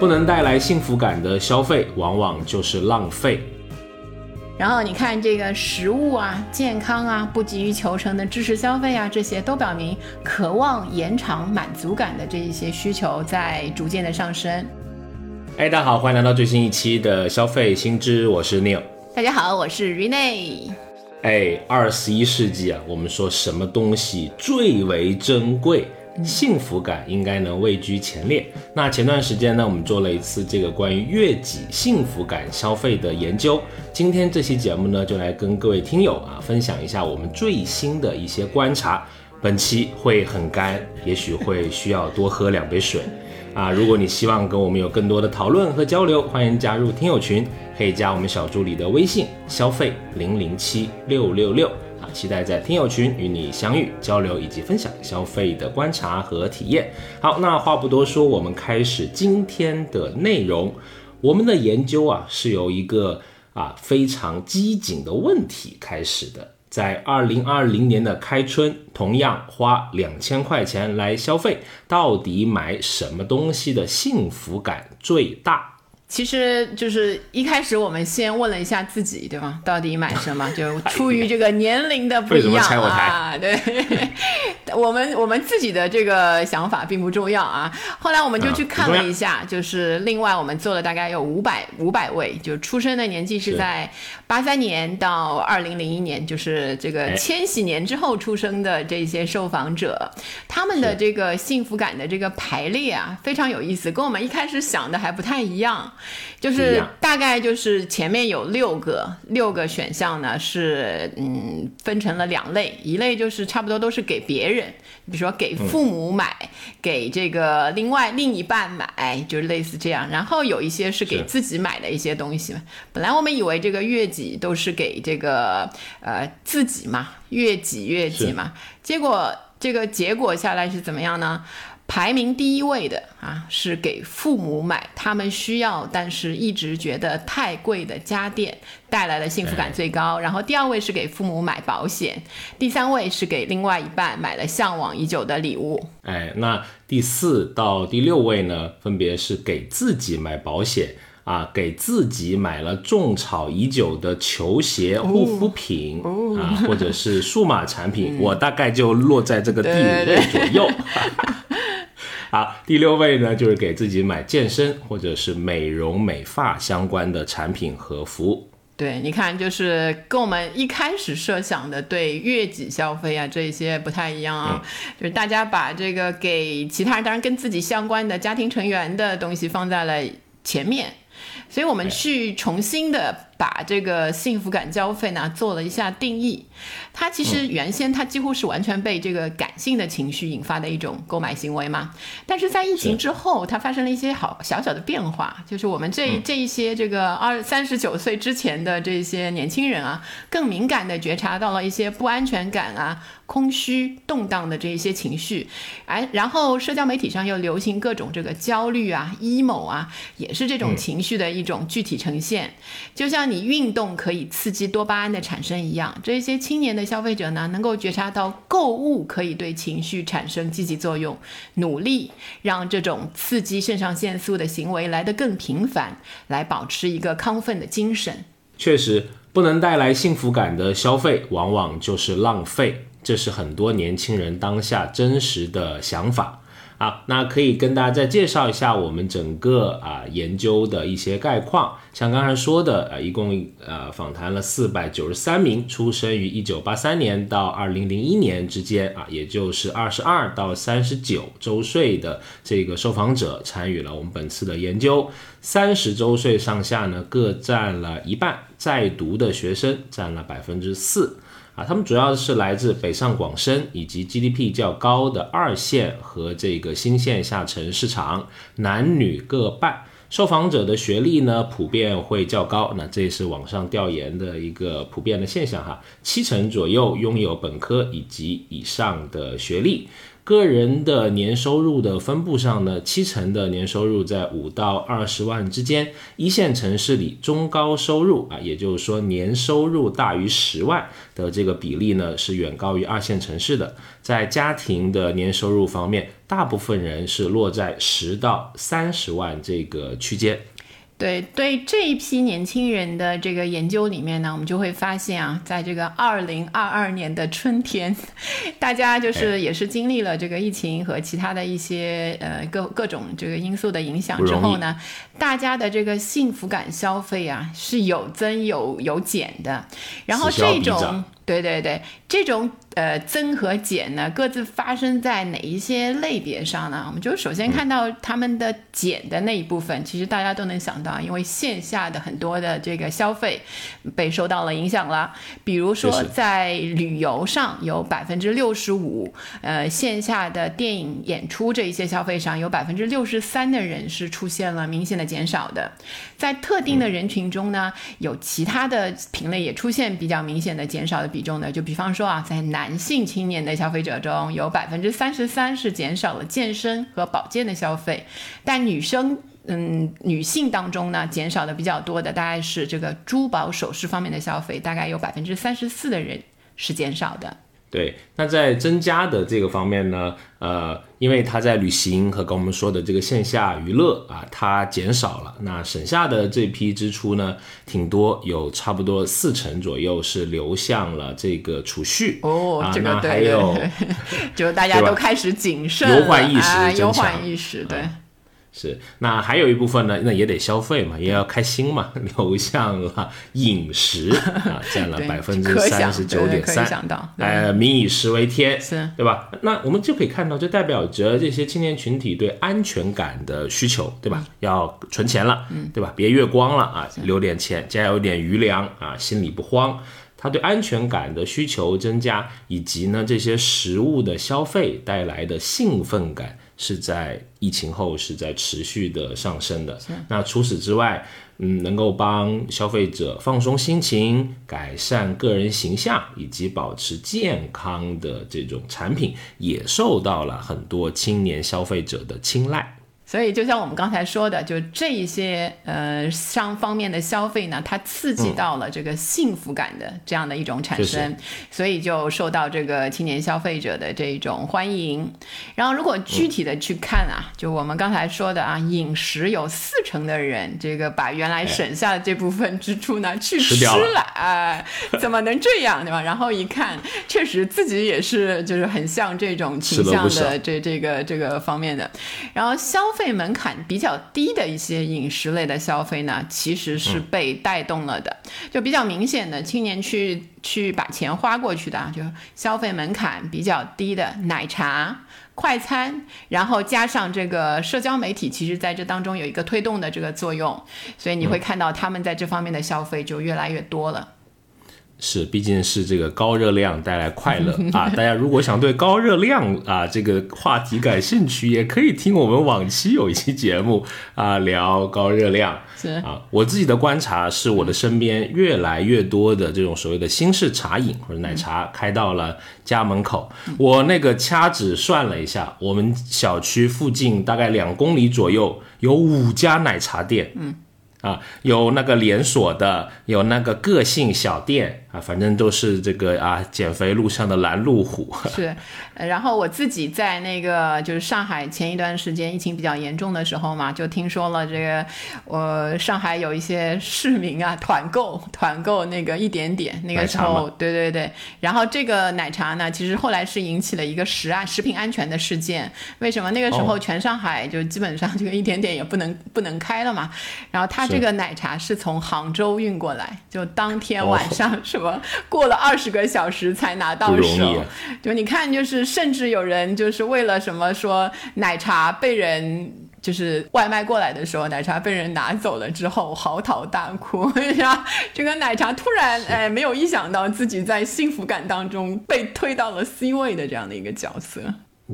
不能带来幸福感的消费，往往就是浪费。然后你看这个食物啊、健康啊、不急于求成的知识消费啊，这些都表明渴望延长满足感的这一些需求在逐渐的上升。哎，大家好，欢迎来到最新一期的消费新知，我是 Neil。大家好，我是 Rene。哎，二十一世纪啊，我们说什么东西最为珍贵？幸福感应该能位居前列。那前段时间呢，我们做了一次这个关于悦己幸福感消费的研究。今天这期节目呢，就来跟各位听友啊分享一下我们最新的一些观察。本期会很干，也许会需要多喝两杯水啊。如果你希望跟我们有更多的讨论和交流，欢迎加入听友群，可以加我们小助理的微信：消费零零七六六六。期待在听友群与你相遇、交流以及分享消费的观察和体验。好，那话不多说，我们开始今天的内容。我们的研究啊，是由一个啊非常机警的问题开始的。在二零二零年的开春，同样花两千块钱来消费，到底买什么东西的幸福感最大？其实就是一开始我们先问了一下自己，对吗？到底买什么？就 出于这个年龄的不一样啊，对，我们我们自己的这个想法并不重要啊。后来我们就去看了一下，就是另外我们做了大概有五百五百位，就出生的年纪是在八三年到二零零一年，就是这个千禧年之后出生的这些受访者，他们的这个幸福感的这个排列啊，非常有意思，跟我们一开始想的还不太一样。就是大概就是前面有六个六个选项呢，是嗯分成了两类，一类就是差不多都是给别人，比如说给父母买，给这个另外另一半买，就是类似这样。然后有一些是给自己买的一些东西嘛。本来我们以为这个月己都是给这个呃自己嘛，月己月己嘛，结果这个结果下来是怎么样呢？排名第一位的啊，是给父母买他们需要但是一直觉得太贵的家电，带来的幸福感最高。然后第二位是给父母买保险，第三位是给另外一半买了向往已久的礼物。哎，那第四到第六位呢，分别是给自己买保险啊，给自己买了种草已久的球鞋、护肤品啊，或者是数码产品。我大概就落在这个第五位左右。好，第六位呢，就是给自己买健身或者是美容美发相关的产品和服务。对，你看，就是跟我们一开始设想的对月己消费啊这些不太一样啊，就是大家把这个给其他人，当然跟自己相关的家庭成员的东西放在了前面，所以我们去重新的。把这个幸福感交费呢做了一下定义，它其实原先它几乎是完全被这个感性的情绪引发的一种购买行为嘛，但是在疫情之后，它发生了一些好小小的变化，就是我们这这一些这个二三十九岁之前的这些年轻人啊，更敏感的觉察到了一些不安全感啊、空虚、动荡的这一些情绪，哎，然后社交媒体上又流行各种这个焦虑啊、emo 啊，也是这种情绪的一种具体呈现，就像。你运动可以刺激多巴胺的产生一样，这些青年的消费者呢，能够觉察到购物可以对情绪产生积极作用，努力让这种刺激肾上腺素的行为来得更频繁，来保持一个亢奋的精神。确实，不能带来幸福感的消费，往往就是浪费，这是很多年轻人当下真实的想法。好，那可以跟大家再介绍一下我们整个啊研究的一些概况。像刚才说的，啊，一共呃访谈了四百九十三名出生于一九八三年到二零零一年之间啊，也就是二十二到三十九周岁的这个受访者参与了我们本次的研究。三十周岁上下呢，各占了一半，在读的学生占了百分之四。啊，他们主要是来自北上广深以及 GDP 较高的二线和这个新线下沉市场，男女各半。受访者的学历呢，普遍会较高，那这也是网上调研的一个普遍的现象哈。七成左右拥有本科以及以上的学历。个人的年收入的分布上呢，七成的年收入在五到二十万之间，一线城市里中高收入啊，也就是说年收入大于十万的这个比例呢，是远高于二线城市的。在家庭的年收入方面，大部分人是落在十到三十万这个区间。对对，这一批年轻人的这个研究里面呢，我们就会发现啊，在这个二零二二年的春天，大家就是也是经历了这个疫情和其他的一些呃各各种这个因素的影响之后呢，大家的这个幸福感消费啊是有增有有减的，然后这种。对对对，这种呃增和减呢，各自发生在哪一些类别上呢？我们就首先看到他们的减的那一部分，其实大家都能想到，因为线下的很多的这个消费被受到了影响了。比如说在旅游上有百分之六十五，呃线下的电影演出这一些消费上有百分之六十三的人是出现了明显的减少的。在特定的人群中呢，有其他的品类也出现比较明显的减少的。比重的？就比方说啊，在男性青年的消费者中有百分之三十三是减少了健身和保健的消费，但女生，嗯，女性当中呢，减少的比较多的大概是这个珠宝首饰方面的消费，大概有百分之三十四的人是减少的。对，那在增加的这个方面呢，呃，因为他在旅行和跟我们说的这个线下娱乐啊，它减少了，那省下的这批支出呢，挺多，有差不多四成左右是流向了这个储蓄。哦，这个还有，就大家都开始谨慎，忧患意识忧患意识，对。是，那还有一部分呢，那也得消费嘛，也要开心嘛，流向了饮食啊，占了百分之三十九点三，哎，民以食为天，是对吧？那我们就可以看到，这代表着这些青年群体对安全感的需求，对吧？要存钱了，对吧？别月光了啊，留点钱，家有点余粮啊，心里不慌。他对安全感的需求增加，以及呢这些食物的消费带来的兴奋感。是在疫情后是在持续的上升的。那除此之外，嗯，能够帮消费者放松心情、改善个人形象以及保持健康的这种产品，也受到了很多青年消费者的青睐。所以，就像我们刚才说的，就这一些呃商方面的消费呢，它刺激到了这个幸福感的这样的一种产生，所以就受到这个青年消费者的这种欢迎。然后，如果具体的去看啊，就我们刚才说的啊，饮食有四成的人，这个把原来省下的这部分支出呢去吃了，哎，怎么能这样对吧？然后一看，确实自己也是就是很像这种倾向的这这个这个方面的，然后消。费门槛比较低的一些饮食类的消费呢，其实是被带动了的。就比较明显的，青年去去把钱花过去的啊，就消费门槛比较低的奶茶、快餐，然后加上这个社交媒体，其实在这当中有一个推动的这个作用，所以你会看到他们在这方面的消费就越来越多了。是，毕竟是这个高热量带来快乐啊！大家如果想对高热量啊这个话题感兴趣，也可以听我们往期有一期节目啊聊高热量。是啊，我自己的观察是，我的身边越来越多的这种所谓的新式茶饮或者奶茶开到了家门口。我那个掐指算了一下，我们小区附近大概两公里左右有五家奶茶店。嗯。啊，有那个连锁的，有那个个性小店啊，反正都是这个啊，减肥路上的拦路虎。是，然后我自己在那个就是上海前一段时间疫情比较严重的时候嘛，就听说了这个，我上海有一些市民啊团购团购那个一点点那个时候，对对对。然后这个奶茶呢，其实后来是引起了一个食啊食品安全的事件。为什么那个时候全上海就基本上 这个一点点也不能不能开了嘛？然后他。这个奶茶是从杭州运过来，就当天晚上什 么过了二十个小时才拿到手。就你看，就是甚至有人就是为了什么说奶茶被人就是外卖过来的时候，奶茶被人拿走了之后嚎啕大哭，是吧？这个奶茶突然哎没有意想到自己在幸福感当中被推到了 C 位的这样的一个角色。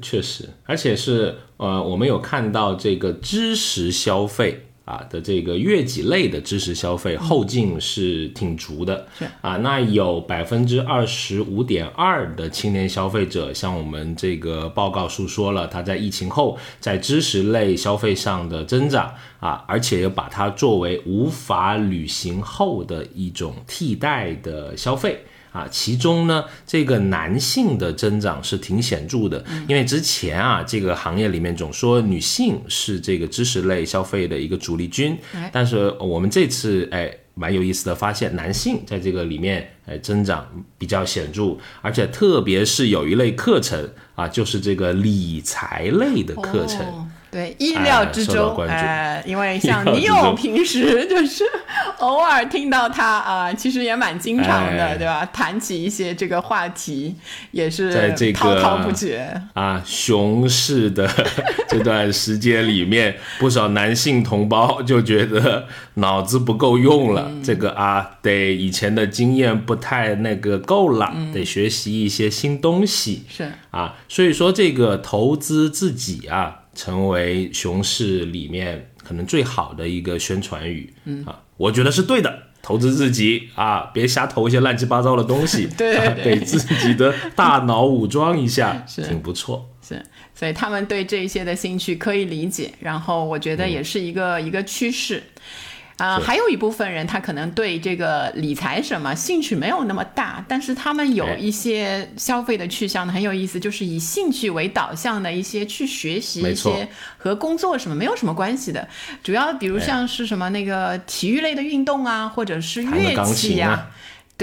确实，而且是呃，我们有看到这个知识消费。啊的这个月己类的知识消费后劲是挺足的，是啊，那有百分之二十五点二的青年消费者，向我们这个报告述说了，他在疫情后在知识类消费上的增长啊，而且又把它作为无法旅行后的一种替代的消费。啊，其中呢，这个男性的增长是挺显著的，因为之前啊，这个行业里面总说女性是这个知识类消费的一个主力军，但是我们这次哎，蛮有意思的，发现男性在这个里面哎增长比较显著，而且特别是有一类课程啊，就是这个理财类的课程。对，意料之中，呃，因为像你 有平时就是偶尔听到他啊，其实也蛮经常的，对吧？谈起一些这个话题，也是在这个滔滔不绝啊。熊市的 这段时间里面，不少男性同胞就觉得脑子不够用了，这个啊，得以前的经验不太那个够了，得学习一些新东西。是啊，所以说这个投资自己啊。成为熊市里面可能最好的一个宣传语，嗯啊，我觉得是对的。投资自己啊，别瞎投一些乱七八糟的东西，对，给自己的大脑武装一下，是挺不错。是，所以他们对这些的兴趣可以理解，然后我觉得也是一个一个趋势。啊，还有一部分人，他可能对这个理财什么兴趣没有那么大，但是他们有一些消费的去向呢，很有意思，就是以兴趣为导向的一些去学习一些和工作什么没有什么关系的，主要比如像是什么那个体育类的运动啊，或者是乐器呀。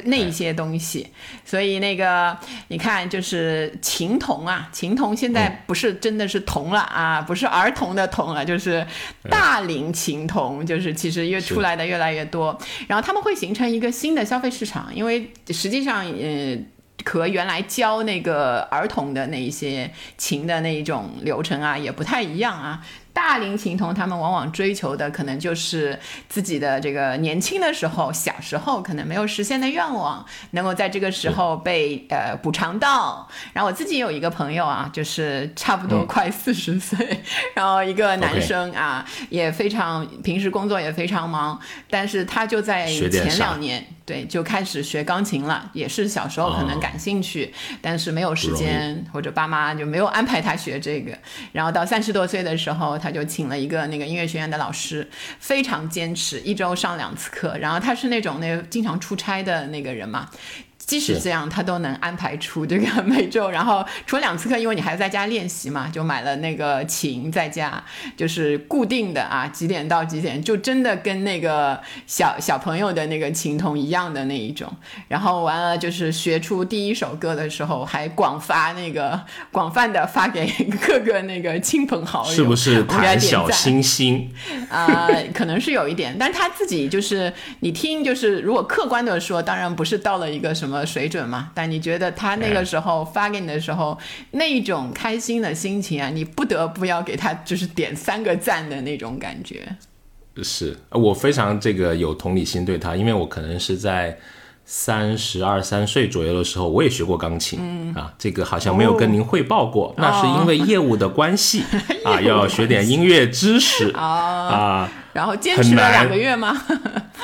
那一些东西，所以那个你看，就是琴童啊，琴童现在不是真的是童了啊，不是儿童的童了，就是大龄琴童，就是其实越出来的越来越多，然后他们会形成一个新的消费市场，因为实际上，呃，和原来教那个儿童的那一些琴的那一种流程啊，也不太一样啊。大龄琴童，他们往往追求的可能就是自己的这个年轻的时候、小时候可能没有实现的愿望，能够在这个时候被呃补偿到。然后我自己有一个朋友啊，就是差不多快四十岁，然后一个男生啊，也非常平时工作也非常忙，但是他就在前两年。对，就开始学钢琴了，也是小时候可能感兴趣，但是没有时间，或者爸妈就没有安排他学这个。然后到三十多岁的时候，他就请了一个那个音乐学院的老师，非常坚持，一周上两次课。然后他是那种那经常出差的那个人嘛。即使这样，他都能安排出这个 每周，然后除了两次课，因为你还在家练习嘛，就买了那个琴在家，就是固定的啊，几点到几点，就真的跟那个小小朋友的那个琴童一样的那一种。然后完了，就是学出第一首歌的时候，还广发那个广泛的发给各个那个亲朋好友，是不是谈小清新 啊？可能是有一点，但是他自己就是你听，就是如果客观的说，当然不是到了一个什么。水准嘛，但你觉得他那个时候发给你的时候，那种开心的心情啊，你不得不要给他就是点三个赞的那种感觉。是我非常这个有同理心对他，因为我可能是在。三十二三岁左右的时候，我也学过钢琴啊，这个好像没有跟您汇报过，那是因为业务的关系 啊，要学点音乐知识啊，然后坚持了两个月吗？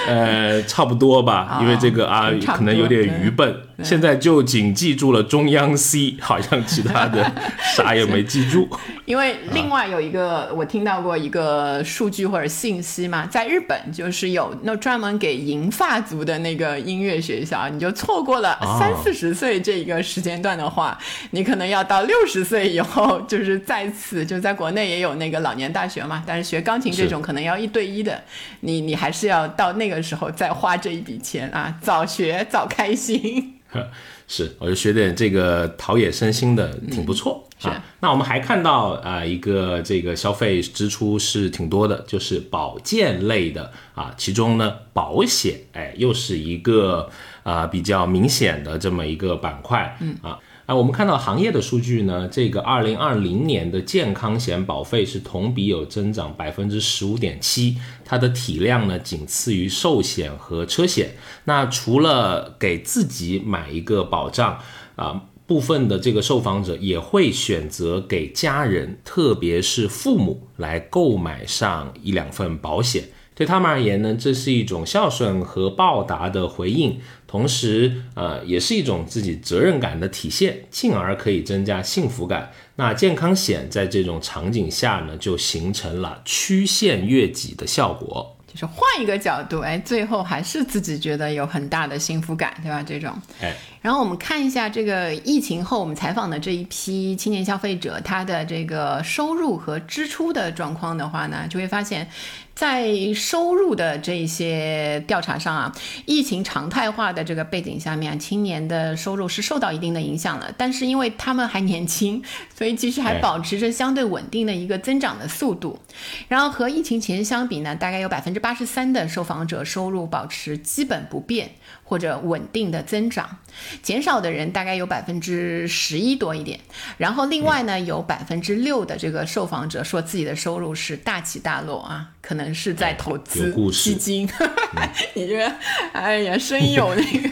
呃，差不多吧，因为这个啊，可能有点愚笨。现在就仅记住了中央 C，好像其他的 啥也没记住。因为另外有一个我听到过一个数据或者信息嘛，在日本就是有那专门给银发族的那个音乐学校，你就错过了三四十岁这一个时间段的话，你可能要到六十岁以后，就是再次就在国内也有那个老年大学嘛，但是学钢琴这种可能要一对一的，你你还是要到那个时候再花这一笔钱啊，早学早开心。是，我就学点这个陶冶身心的，挺不错啊。那我们还看到啊，一个这个消费支出是挺多的，就是保健类的啊。其中呢，保险哎，又是一个啊比较明显的这么一个板块，嗯啊。啊，我们看到行业的数据呢，这个二零二零年的健康险保费是同比有增长百分之十五点七，它的体量呢仅次于寿险和车险。那除了给自己买一个保障啊。部分的这个受访者也会选择给家人，特别是父母来购买上一两份保险。对他们而言呢，这是一种孝顺和报答的回应，同时，呃，也是一种自己责任感的体现，进而可以增加幸福感。那健康险在这种场景下呢，就形成了曲线越级的效果。就是换一个角度，哎，最后还是自己觉得有很大的幸福感，对吧？这种，哎。然后我们看一下这个疫情后我们采访的这一批青年消费者，他的这个收入和支出的状况的话呢，就会发现，在收入的这些调查上啊，疫情常态化的这个背景下面，青年的收入是受到一定的影响了。但是因为他们还年轻，所以其实还保持着相对稳定的一个增长的速度。然后和疫情前相比呢，大概有百分之八十三的受访者收入保持基本不变。或者稳定的增长，减少的人大概有百分之十一多一点。然后另外呢，有百分之六的这个受访者说自己的收入是大起大落啊，可能是在投资基金。你这个，哎呀，深有那个。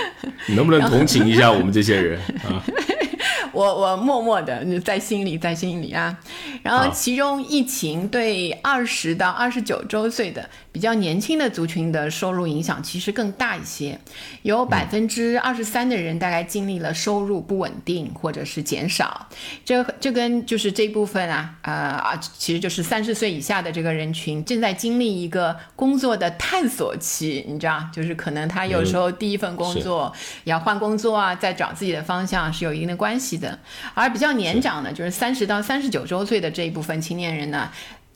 你能不能同情一下我们这些人啊？我我默默的在心里，在心里啊。然后其中疫情对二十到二十九周岁的比较年轻的族群的收入影响其实更大一些，有百分之二十三的人大概经历了收入不稳定或者是减少。这这跟就是这部分啊，呃啊，其实就是三十岁以下的这个人群正在经历一个工作的探索期，你知道，就是可能他有时候第一份工作要换工作啊，在找自己的方向是有一定的关系的。而比较年长的，就是三十到三十九周岁的这一部分青年人呢，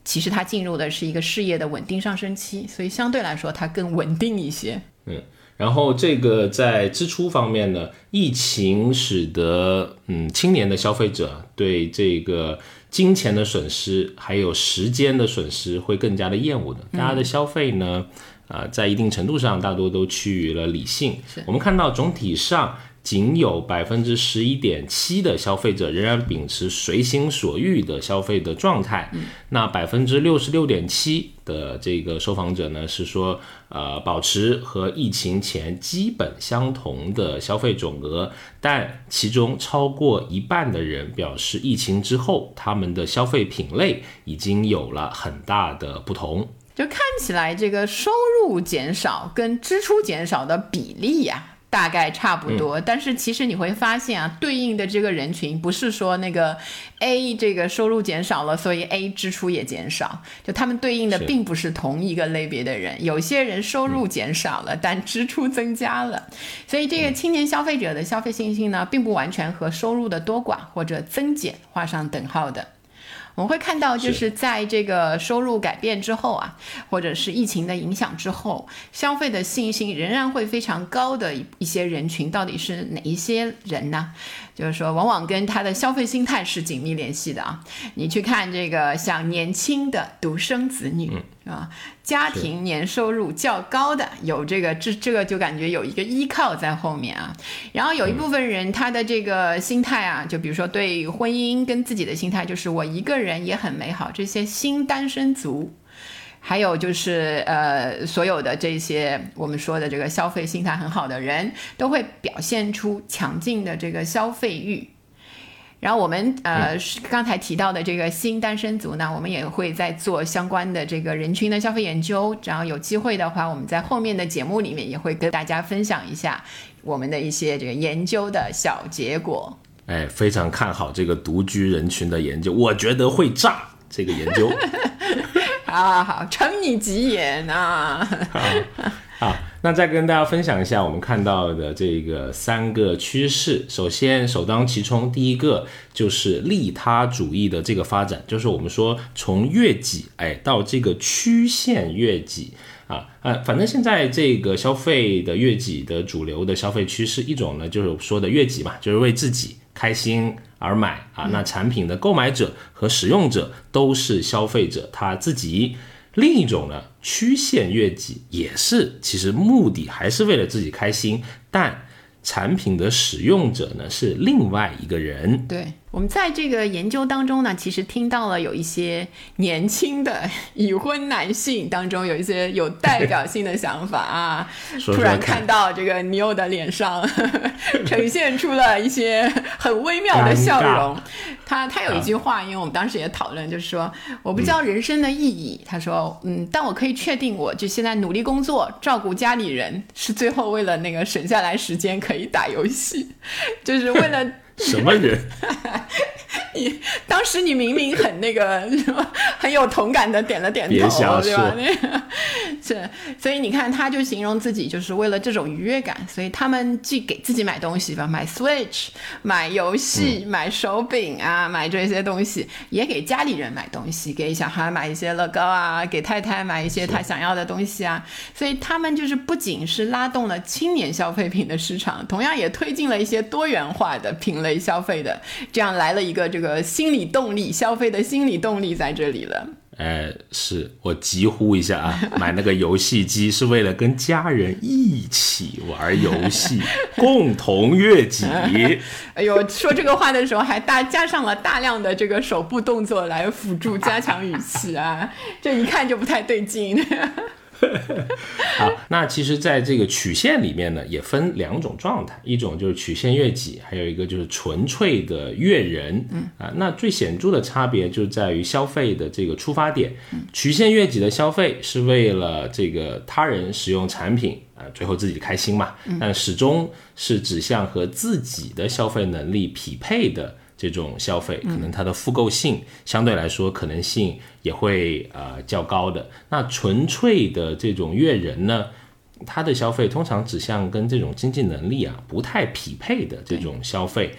其实它进入的是一个事业的稳定上升期，所以相对来说它更稳定一些。嗯，然后这个在支出方面呢，疫情使得嗯青年的消费者对这个金钱的损失还有时间的损失会更加的厌恶的，大家的消费呢，啊，在一定程度上大多都趋于了理性。我们看到总体上。仅有百分之十一点七的消费者仍然秉持随心所欲的消费的状态，那百分之六十六点七的这个受访者呢是说，呃，保持和疫情前基本相同的消费总额，但其中超过一半的人表示，疫情之后他们的消费品类已经有了很大的不同。就看起来这个收入减少跟支出减少的比例呀。大概差不多，但是其实你会发现啊，对应的这个人群不是说那个 A 这个收入减少了，所以 A 支出也减少，就他们对应的并不是同一个类别的人。有些人收入减少了，但支出增加了，所以这个青年消费者的消费信心呢，并不完全和收入的多寡或者增减画上等号的。我们会看到，就是在这个收入改变之后啊，或者是疫情的影响之后，消费的信心仍然会非常高的一些人群，到底是哪一些人呢？就是说，往往跟他的消费心态是紧密联系的啊。你去看这个，像年轻的独生子女啊，家庭年收入较高的，有这个这这个就感觉有一个依靠在后面啊。然后有一部分人，他的这个心态啊，就比如说对婚姻跟自己的心态，就是我一个人也很美好。这些新单身族。还有就是，呃，所有的这些我们说的这个消费心态很好的人，都会表现出强劲的这个消费欲。然后我们呃刚才提到的这个新单身族呢，我们也会在做相关的这个人群的消费研究。然后有机会的话，我们在后面的节目里面也会跟大家分享一下我们的一些这个研究的小结果。哎，非常看好这个独居人群的研究，我觉得会炸这个研究。啊，好，承你吉言啊！好，那再跟大家分享一下我们看到的这个三个趋势。首先，首当其冲，第一个就是利他主义的这个发展，就是我们说从悦己哎到这个曲线悦己啊，呃，反正现在这个消费的悦己的主流的消费趋势，一种呢就是说的悦己嘛，就是为自己开心。而买啊，那产品的购买者和使用者都是消费者他自己。另一种呢，曲线越级也是，其实目的还是为了自己开心，但产品的使用者呢是另外一个人。对，我们在这个研究当中呢，其实听到了有一些年轻的已婚男性当中有一些有代表性的想法啊。突然看到这个尼欧的脸上 呈现出了一些很微妙的笑容。他他有一句话，因为我们当时也讨论，就是说我不知道人生的意义。他说，嗯，但我可以确定，我就现在努力工作，照顾家里人，是最后为了那个省下来时间可以打游戏，就是为了。什么人？你当时你明明很那个什么 很有同感的点了点头，对吧？那个 是，所以你看，他就形容自己就是为了这种愉悦感，所以他们既给自己买东西吧，买 Switch，买游戏，买手柄啊，买这些东西，也给家里人买东西，给小孩买一些乐高啊，给太太买一些他想要的东西啊。所以他们就是不仅是拉动了青年消费品的市场，同样也推进了一些多元化的品类消费的，这样来了一个这个心理动力，消费的心理动力在这里了。哎，是我疾呼一下啊！买那个游戏机是为了跟家人一起玩游戏，共同悦己。哎呦，说这个话的时候还大加上了大量的这个手部动作来辅助加强语气啊，这一看就不太对劲。好，那其实，在这个曲线里面呢，也分两种状态，一种就是曲线越己，还有一个就是纯粹的越人。嗯啊，那最显著的差别就在于消费的这个出发点。曲线越己的消费是为了这个他人使用产品啊，最后自己开心嘛。但始终是指向和自己的消费能力匹配的。这种消费可能它的复购性相对来说可能性也会呃较高的。那纯粹的这种悦人呢，它的消费通常指向跟这种经济能力啊不太匹配的这种消费，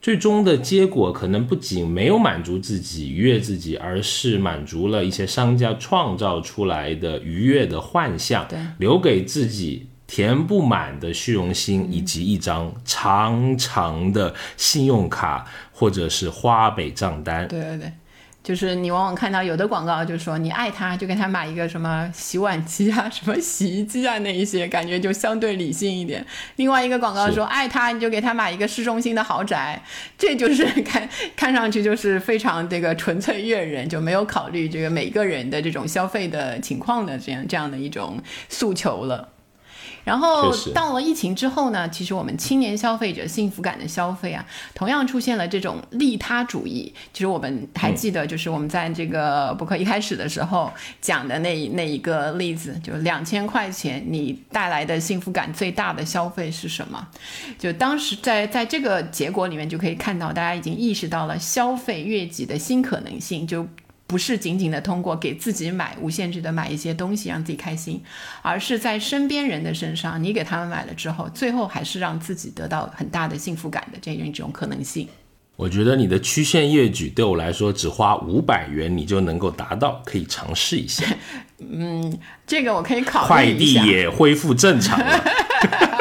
最终的结果可能不仅没有满足自己愉悦自己，而是满足了一些商家创造出来的愉悦的幻象，留给自己。填不满的虚荣心，以及一张长长的信用卡或者是花呗账单。对对对，就是你往往看到有的广告，就说你爱他，就给他买一个什么洗碗机啊、什么洗衣机啊，那一些感觉就相对理性一点。另外一个广告说爱他，你就给他买一个市中心的豪宅，这就是看看上去就是非常这个纯粹悦人，就没有考虑这个每个人的这种消费的情况的这样这样的一种诉求了。然后到了疫情之后呢，其实我们青年消费者幸福感的消费啊，同样出现了这种利他主义。其实我们还记得，就是我们在这个博客一开始的时候讲的那那一个例子，就两千块钱你带来的幸福感最大的消费是什么？就当时在在这个结果里面就可以看到，大家已经意识到了消费越级的新可能性。就不是仅仅的通过给自己买无限制的买一些东西让自己开心，而是在身边人的身上，你给他们买了之后，最后还是让自己得到很大的幸福感的这样一种可能性。我觉得你的曲线越举对我来说，只花五百元你就能够达到，可以尝试一下。嗯，这个我可以考虑快递也恢复正常了。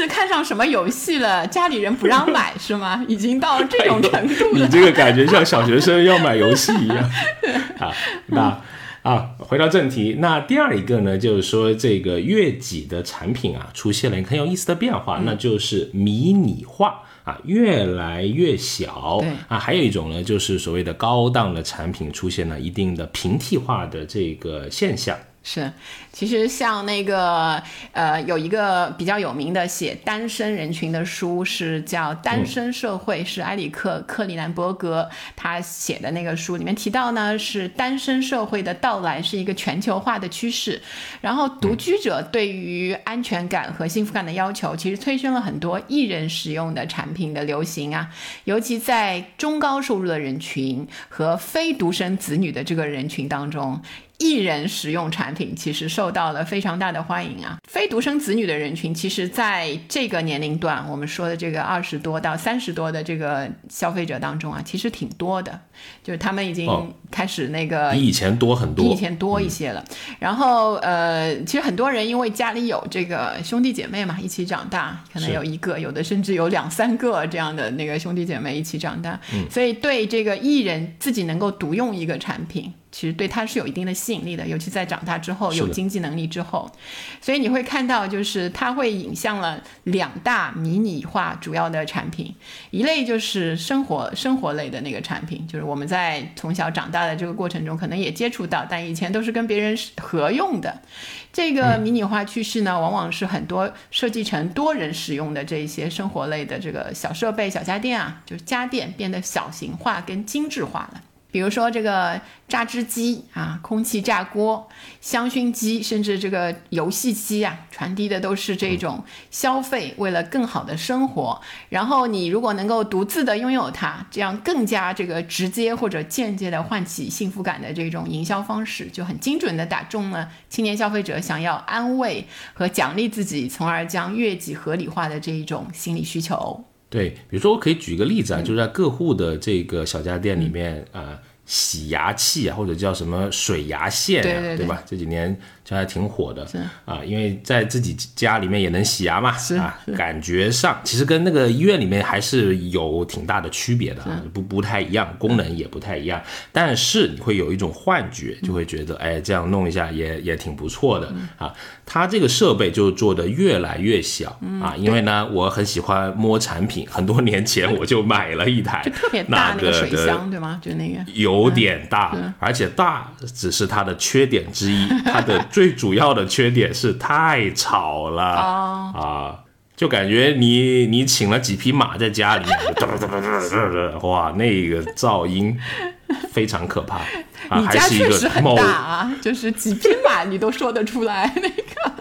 是看上什么游戏了？家里人不让买是吗？已经到这种程度了。你这个感觉像小学生要买游戏一样。啊，那啊，回到正题，那第二一个呢，就是说这个月己的产品啊，出现了很有意思的变化，那就是迷你化啊，越来越小。啊，还有一种呢，就是所谓的高档的产品出现了一定的平替化的这个现象。是，其实像那个呃，有一个比较有名的写单身人群的书，是叫《单身社会》，是埃里克·克里南伯格他写的那个书，里面提到呢，是单身社会的到来是一个全球化的趋势，然后独居者对于安全感和幸福感的要求，其实催生了很多艺人使用的产品的流行啊，尤其在中高收入的人群和非独生子女的这个人群当中。艺人使用产品其实受到了非常大的欢迎啊！非独生子女的人群，其实在这个年龄段，我们说的这个二十多到三十多的这个消费者当中啊，其实挺多的，就是他们已经开始那个比以前多很多，比以前多一些了。然后呃，其实很多人因为家里有这个兄弟姐妹嘛，一起长大，可能有一个，有的甚至有两三个这样的那个兄弟姐妹一起长大，所以对这个艺人自己能够独用一个产品。其实对他是有一定的吸引力的，尤其在长大之后有经济能力之后，所以你会看到，就是它会引向了两大迷你化主要的产品，一类就是生活生活类的那个产品，就是我们在从小长大的这个过程中可能也接触到，但以前都是跟别人合用的。这个迷你化趋势呢，往往是很多设计成多人使用的这些生活类的这个小设备、小家电啊，就是家电变得小型化跟精致化了。比如说这个榨汁机啊，空气炸锅、香薰机，甚至这个游戏机啊，传递的都是这种消费为了更好的生活。然后你如果能够独自的拥有它，这样更加这个直接或者间接的唤起幸福感的这种营销方式，就很精准的打中了青年消费者想要安慰和奖励自己，从而将悦己合理化的这一种心理需求。对，比如说我可以举一个例子啊，就是在各户的这个小家电里面啊，洗牙器啊，或者叫什么水牙线啊，对吧？这几年。这还挺火的啊，因为在自己家里面也能洗牙嘛，啊，感觉上其实跟那个医院里面还是有挺大的区别的，不不太一样，功能也不太一样，但是你会有一种幻觉，就会觉得哎，这样弄一下也也挺不错的啊。它这个设备就做的越来越小啊，因为呢，我很喜欢摸产品，很多年前 我就买了一台，特别大那个水箱对吗？就那个有点大，而且大只是它的缺点之一，它的。最主要的缺点是太吵了啊，就感觉你你请了几匹马在家里面，哇，那个噪音非常可怕。你家确实很大啊，就是几匹马你都说得出来那个。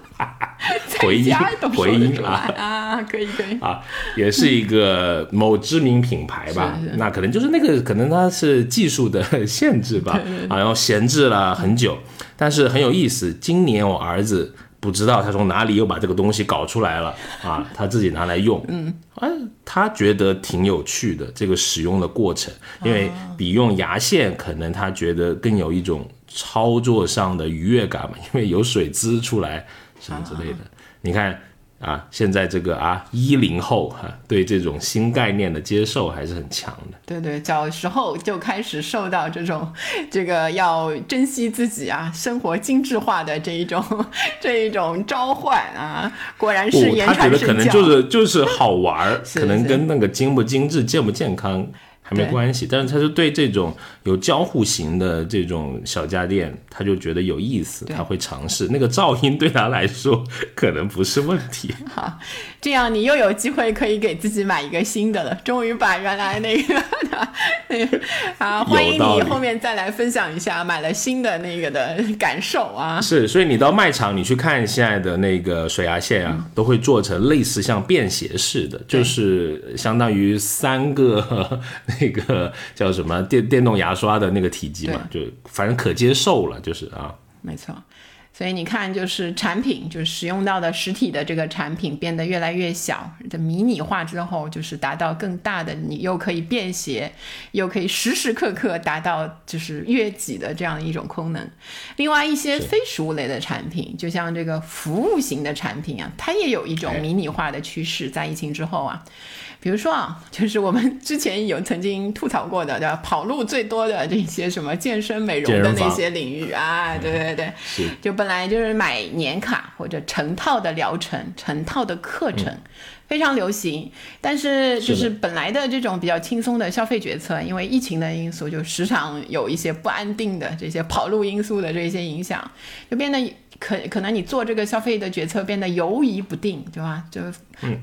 回音回音啊啊，可以可以啊，也是一个某知名品牌吧？那可能就是那个，可能它是技术的限制吧？啊，然后闲置了很久，但是很有意思。今年我儿子不知道他从哪里又把这个东西搞出来了啊，他自己拿来用，嗯，哎，他觉得挺有趣的这个使用的过程，因为比用牙线可能他觉得更有一种操作上的愉悦感嘛，因为有水滋出来。什么之类的？你看啊，现在这个啊，一零后哈，对这种新概念的接受还是很强的。对对，小时候就开始受到这种 这个要珍惜自己啊，生活精致化的这一种 这一种召唤啊，果然是言传身教。他觉得可能就是就是好玩，可能跟那个精不精致、健不健康。还没关系，但是他就对这种有交互型的这种小家电，他就觉得有意思，他会尝试。那个噪音对他来说可能不是问题。好，这样你又有机会可以给自己买一个新的了，终于把原来那个那个好，欢迎你后面再来分享一下买了新的那个的感受啊。是，所以你到卖场你去看现在的那个水牙线啊，都会做成类似像便携式的，就是相当于三个。那个叫什么电电动牙刷的那个体积嘛，就反正可接受了，就是啊，没错。所以你看，就是产品，就是使用到的实体的这个产品变得越来越小，的迷你化之后，就是达到更大的，你又可以便携，又可以时时刻刻达到就是悦己的这样的一种功能。另外一些非食物类的产品，就像这个服务型的产品啊，它也有一种迷你化的趋势，在疫情之后啊。比如说啊，就是我们之前有曾经吐槽过的，对吧？跑路最多的这些什么健身美容的那些领域啊，对对对，就本来就是买年卡或者成套的疗程、成套的课程非常流行，但是就是本来的这种比较轻松的消费决策，因为疫情的因素，就时常有一些不安定的这些跑路因素的这些影响，就变得。可可能你做这个消费的决策变得犹疑不定，对吧？就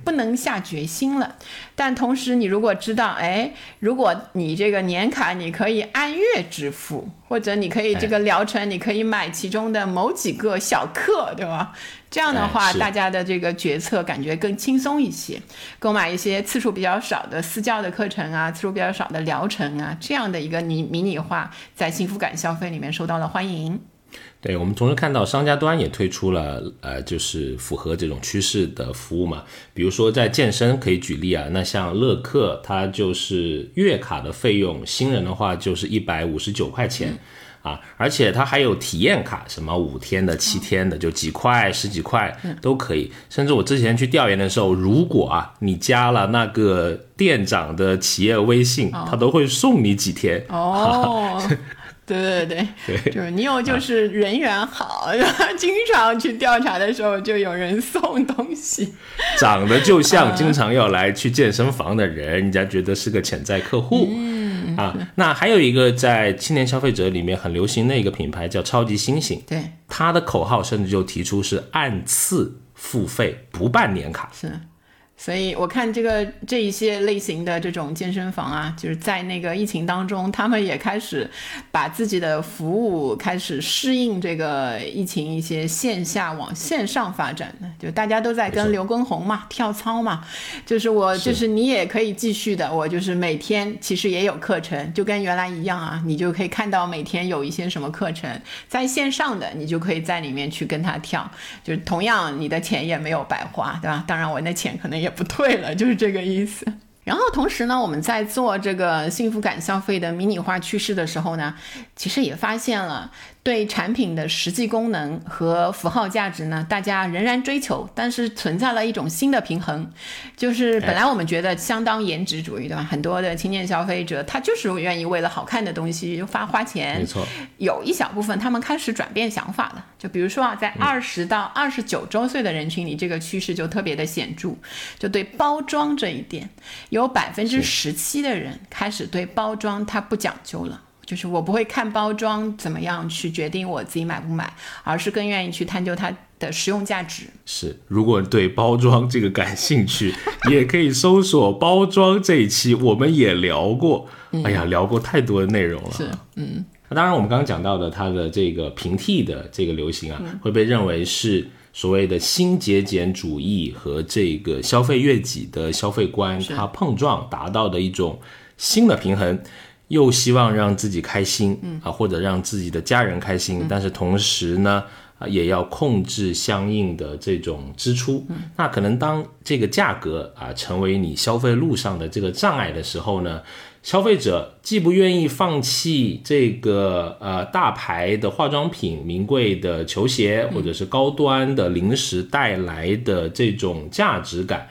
不能下决心了。但同时，你如果知道，哎，如果你这个年卡你可以按月支付，或者你可以这个疗程你可以买其中的某几个小课，对吧？这样的话，大家的这个决策感觉更轻松一些。购买一些次数比较少的私教的课程啊，次数比较少的疗程啊，这样的一个你迷你化，在幸福感消费里面受到了欢迎。对，我们同时看到商家端也推出了，呃，就是符合这种趋势的服务嘛。比如说在健身可以举例啊，那像乐客，它就是月卡的费用，新人的话就是一百五十九块钱啊，而且它还有体验卡，什么五天的、七天的，就几块、十几块都可以。甚至我之前去调研的时候，如果啊你加了那个店长的企业微信，他都会送你几天。哦。对对对，就是你有就是人缘好，然 后经常去调查的时候就有人送东西，长得就像经常要来去健身房的人，人家觉得是个潜在客户。嗯啊，那还有一个在青年消费者里面很流行的一个品牌叫超级星星，对，它的口号甚至就提出是按次付费，不办年卡。是。所以我看这个这一些类型的这种健身房啊，就是在那个疫情当中，他们也开始把自己的服务开始适应这个疫情一些线下往线上发展的，就大家都在跟刘畊宏嘛跳操嘛，就是我就是你也可以继续的，我就是每天其实也有课程，就跟原来一样啊，你就可以看到每天有一些什么课程在线上的，你就可以在里面去跟他跳，就是同样你的钱也没有白花，对吧？当然我那钱可能也。不退了，就是这个意思。然后同时呢，我们在做这个幸福感消费的迷你化趋势的时候呢，其实也发现了。对产品的实际功能和符号价值呢，大家仍然追求，但是存在了一种新的平衡，就是本来我们觉得相当颜值主义，对吧？很多的青年消费者他就是愿意为了好看的东西发花钱，没错。有一小部分他们开始转变想法了，就比如说啊，在二十到二十九周岁的人群里，这个趋势就特别的显著，就对包装这一点，有百分之十七的人开始对包装它不讲究了。就是我不会看包装怎么样去决定我自己买不买，而是更愿意去探究它的实用价值。是，如果对包装这个感兴趣，也可以搜索包装这一期，我们也聊过。哎呀，聊过太多的内容了。是，嗯。那当然，我们刚刚讲到的它的这个平替的这个流行啊，会被认为是所谓的新节俭主义和这个消费悦己的消费观它碰撞达到的一种新的平衡。又希望让自己开心，嗯啊，或者让自己的家人开心，但是同时呢，啊，也要控制相应的这种支出。那可能当这个价格啊成为你消费路上的这个障碍的时候呢，消费者既不愿意放弃这个呃大牌的化妆品、名贵的球鞋，或者是高端的零食带来的这种价值感，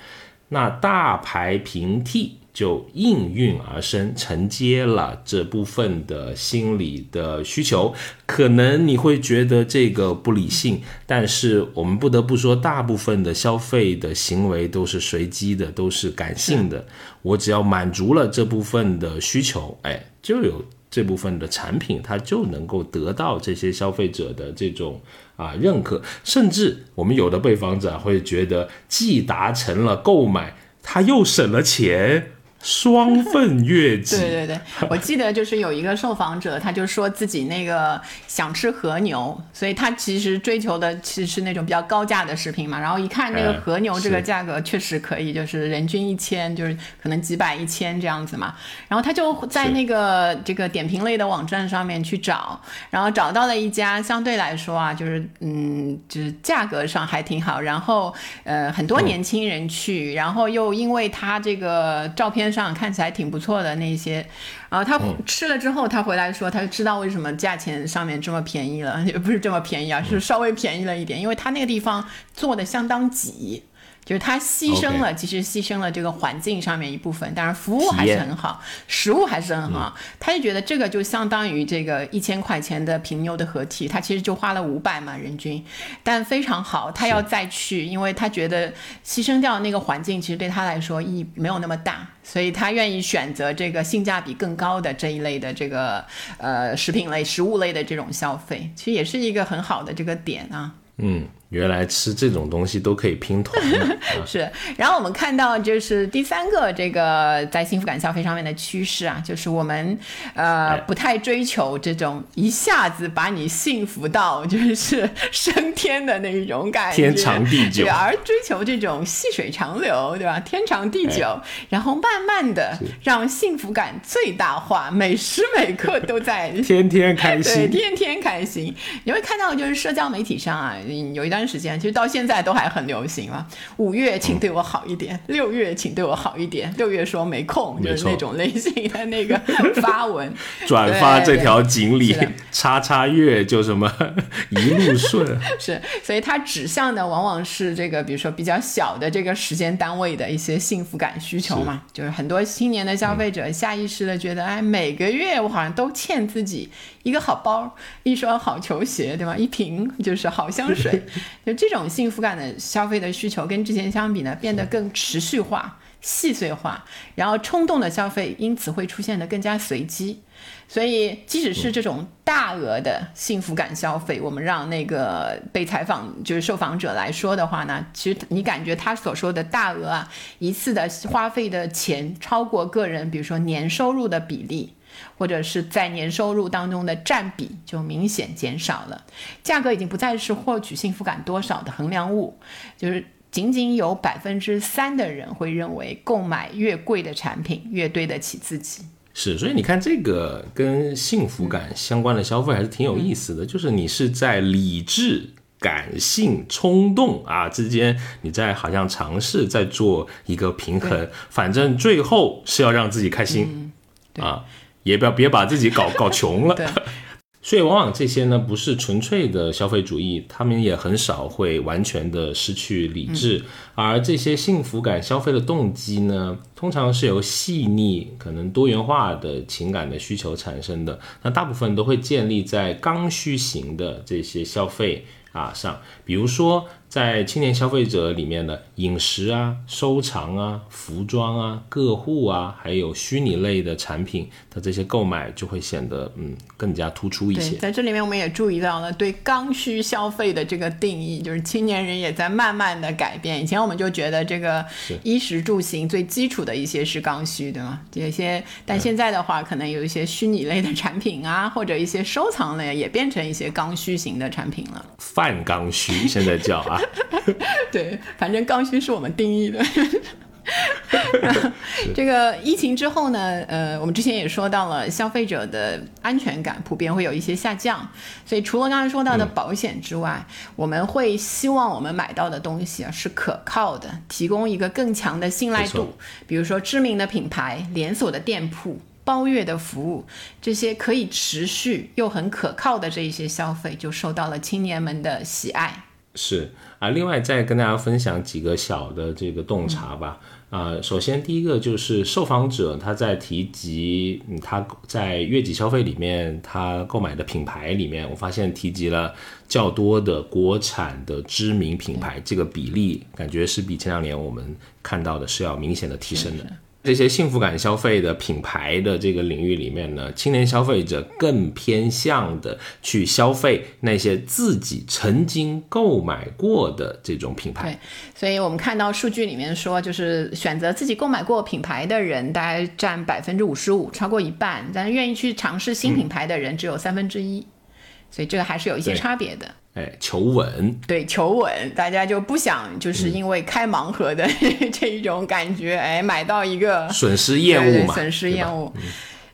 那大牌平替。就应运而生，承接了这部分的心理的需求。可能你会觉得这个不理性，但是我们不得不说，大部分的消费的行为都是随机的，都是感性的。我只要满足了这部分的需求，哎，就有这部分的产品，它就能够得到这些消费者的这种啊认可。甚至我们有的被访者会觉得，既达成了购买，他又省了钱。双份月季。对对对，我记得就是有一个受访者，他就说自己那个想吃和牛，所以他其实追求的其实是那种比较高价的食品嘛。然后一看那个和牛这个价格确实可以，就是人均一千，就是可能几百一千这样子嘛。然后他就在那个这个点评类的网站上面去找，然后找到了一家相对来说啊，就是嗯，就是价格上还挺好，然后呃很多年轻人去，然后又因为他这个照片。上看起来挺不错的那些，然后他吃了之后，他回来说，他就知道为什么价钱上面这么便宜了，也不是这么便宜啊，是稍微便宜了一点，因为他那个地方做的相当挤。就是他牺牲了，其实牺牲了这个环境上面一部分，当然服务还是很好，食物还是很好。他就觉得这个就相当于这个一千块钱的平妞的合体，他其实就花了五百嘛人均，但非常好，他要再去，因为他觉得牺牲掉那个环境，其实对他来说意义没有那么大，所以他愿意选择这个性价比更高的这一类的这个呃食品类、食物类的这种消费，其实也是一个很好的这个点啊。嗯。原来吃这种东西都可以拼团，是。然后我们看到就是第三个这个在幸福感消费上面的趋势啊，就是我们呃不太追求这种一下子把你幸福到就是升天的那种感觉，天长地久，而追求这种细水长流，对吧？天长地久，然后慢慢的让幸福感最大化，每时每刻都在 天天开心，对，天天开心。你会看到就是社交媒体上啊，有一段。段时间，其实到现在都还很流行了。五月请对我好一点，六月请对我好一点。六月说没空，就是那种类型的那个 发文，转发这条锦鲤，叉叉月就什么 一路顺。是，所以它指向的往往是这个，比如说比较小的这个时间单位的一些幸福感需求嘛。就是很多青年的消费者下意识的觉得，哎，每个月我好像都欠自己一个好包，一双好球鞋，对吧？一瓶就是好香水，就这种幸福感的消费的需求，跟之前相比呢，变得更持续化、细碎化，然后冲动的消费因此会出现的更加随机。所以，即使是这种大额的幸福感消费，我们让那个被采访就是受访者来说的话呢，其实你感觉他所说的大额啊，一次的花费的钱超过个人，比如说年收入的比例。或者是在年收入当中的占比就明显减少了，价格已经不再是获取幸福感多少的衡量物，就是仅仅有百分之三的人会认为购买越贵的产品越对得起自己。是，所以你看这个跟幸福感相关的消费还是挺有意思的，就是你是在理智、感性、冲动啊之间，你在好像尝试在做一个平衡，反正最后是要让自己开心啊。也不要别把自己搞 搞穷了，所以往往这些呢不是纯粹的消费主义，他们也很少会完全的失去理智，而这些幸福感消费的动机呢，通常是由细腻、可能多元化的情感的需求产生的，那大部分都会建立在刚需型的这些消费啊上，比如说。在青年消费者里面的饮食啊、收藏啊、服装啊、个护啊，还有虚拟类的产品的这些购买，就会显得嗯更加突出一些。在这里面我们也注意到了对刚需消费的这个定义，就是青年人也在慢慢的改变。以前我们就觉得这个衣食住行最基础的一些是刚需，对吗？这些，但现在的话，可能有一些虚拟类的产品啊，或者一些收藏类也变成一些刚需型的产品了。泛刚需现在叫啊。对，反正刚需是我们定义的。这个疫情之后呢，呃，我们之前也说到了，消费者的安全感普遍会有一些下降。所以除了刚才说到的保险之外，我们会希望我们买到的东西啊是可靠的，提供一个更强的信赖度。比如说知名的品牌、连锁的店铺、包月的服务，这些可以持续又很可靠的这一些消费，就受到了青年们的喜爱。是啊，另外再跟大家分享几个小的这个洞察吧。啊，首先第一个就是受访者他在提及他在月季消费里面他购买的品牌里面，我发现提及了较多的国产的知名品牌，这个比例感觉是比前两年我们看到的是要明显的提升的。这些幸福感消费的品牌的这个领域里面呢，青年消费者更偏向的去消费那些自己曾经购买过的这种品牌。对，所以我们看到数据里面说，就是选择自己购买过品牌的人大概占百分之五十五，超过一半，但是愿意去尝试新品牌的人只有三分之一，所以这个还是有一些差别的。哎，求稳，对，求稳，大家就不想就是因为开盲盒的 这一种感觉，哎，买到一个损失厌恶嘛，损失厌恶。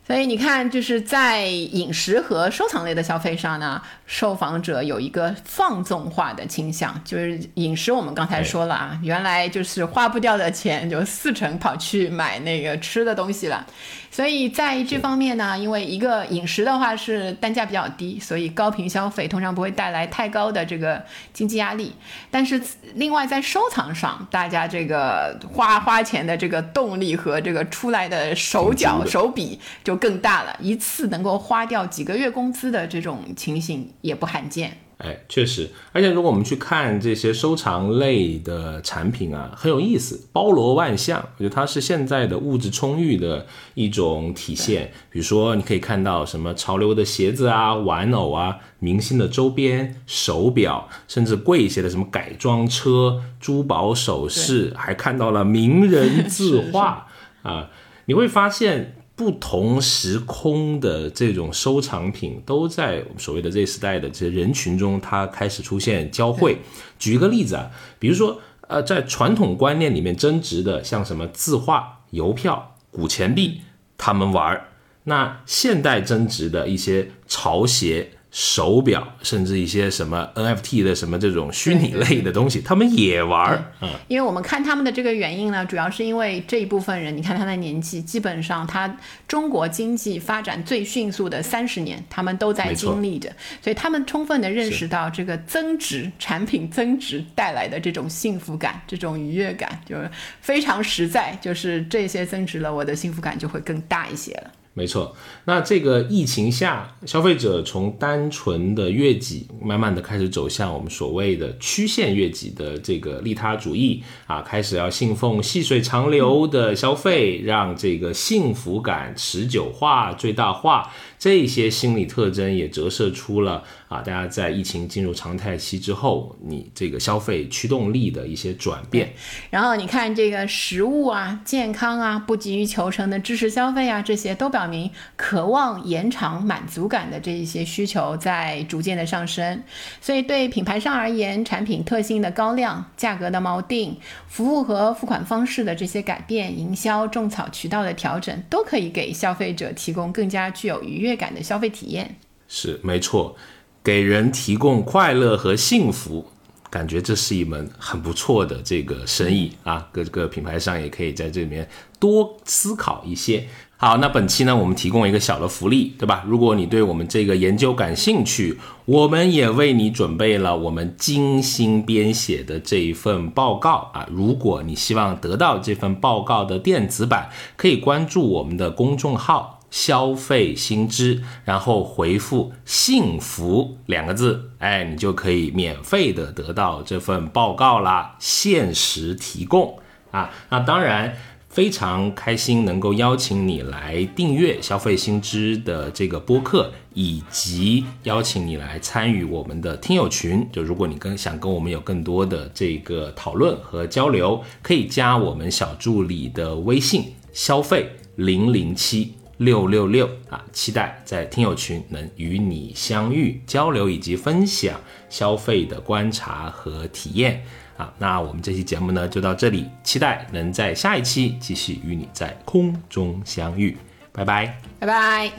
所以你看，就是在饮食和收藏类的消费上呢，受访者有一个放纵化的倾向，就是饮食，我们刚才说了啊，原来就是花不掉的钱，就四成跑去买那个吃的东西了。所以在这方面呢，因为一个饮食的话是单价比较低，所以高频消费通常不会带来太高的这个经济压力。但是另外在收藏上，大家这个花花钱的这个动力和这个出来的手脚手笔就更大了，一次能够花掉几个月工资的这种情形也不罕见。哎，确实，而且如果我们去看这些收藏类的产品啊，很有意思，包罗万象。我觉得它是现在的物质充裕的一种体现。比如说，你可以看到什么潮流的鞋子啊、玩偶啊、明星的周边、手表，甚至贵一些的什么改装车、珠宝首饰，还看到了名人 字画啊。你会发现。不同时空的这种收藏品都在所谓的 Z 时代的这些人群中，它开始出现交汇。举一个例子啊，比如说，呃，在传统观念里面增值的，像什么字画、邮票、古钱币，他们玩儿；那现代增值的一些潮鞋、手表，甚至一些什么 NFT 的什么这种虚拟类的东西，他们也玩儿。嗯，因为我们看他们的这个原因呢，主要是因为这一部分人，你看他的年纪，基本上他中国经济发展最迅速的三十年，他们都在经历着，所以他们充分的认识到这个增值产品增值带来的这种幸福感、这种愉悦感，就是非常实在，就是这些增值了，我的幸福感就会更大一些了。没错，那这个疫情下，消费者从单纯的悦己，慢慢的开始走向我们所谓的曲线悦己的这个利他主义啊，开始要信奉细水长流的消费，让这个幸福感持久化、最大化。这些心理特征也折射出了啊，大家在疫情进入常态期之后，你这个消费驱动力的一些转变。然后你看这个食物啊、健康啊、不急于求成的知识消费啊，这些都表明渴望延长满足感的这一些需求在逐渐的上升。所以对品牌商而言，产品特性的高亮、价格的锚定、服务和付款方式的这些改变、营销种草渠道的调整，都可以给消费者提供更加具有愉悦。悦感的消费体验是没错，给人提供快乐和幸福，感觉这是一门很不错的这个生意啊！各个品牌商也可以在这里面多思考一些。好，那本期呢，我们提供一个小的福利，对吧？如果你对我们这个研究感兴趣，我们也为你准备了我们精心编写的这一份报告啊！如果你希望得到这份报告的电子版，可以关注我们的公众号。消费新知，然后回复“幸福”两个字，哎，你就可以免费的得到这份报告啦，限时提供啊。那当然非常开心能够邀请你来订阅消费新知的这个播客，以及邀请你来参与我们的听友群。就如果你跟想跟我们有更多的这个讨论和交流，可以加我们小助理的微信“消费零零七”。六六六啊！期待在听友群能与你相遇、交流以及分享消费的观察和体验啊！那我们这期节目呢就到这里，期待能在下一期继续与你在空中相遇，拜拜，拜拜。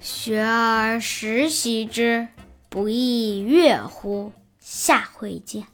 学而时习之，不亦说乎？下回见。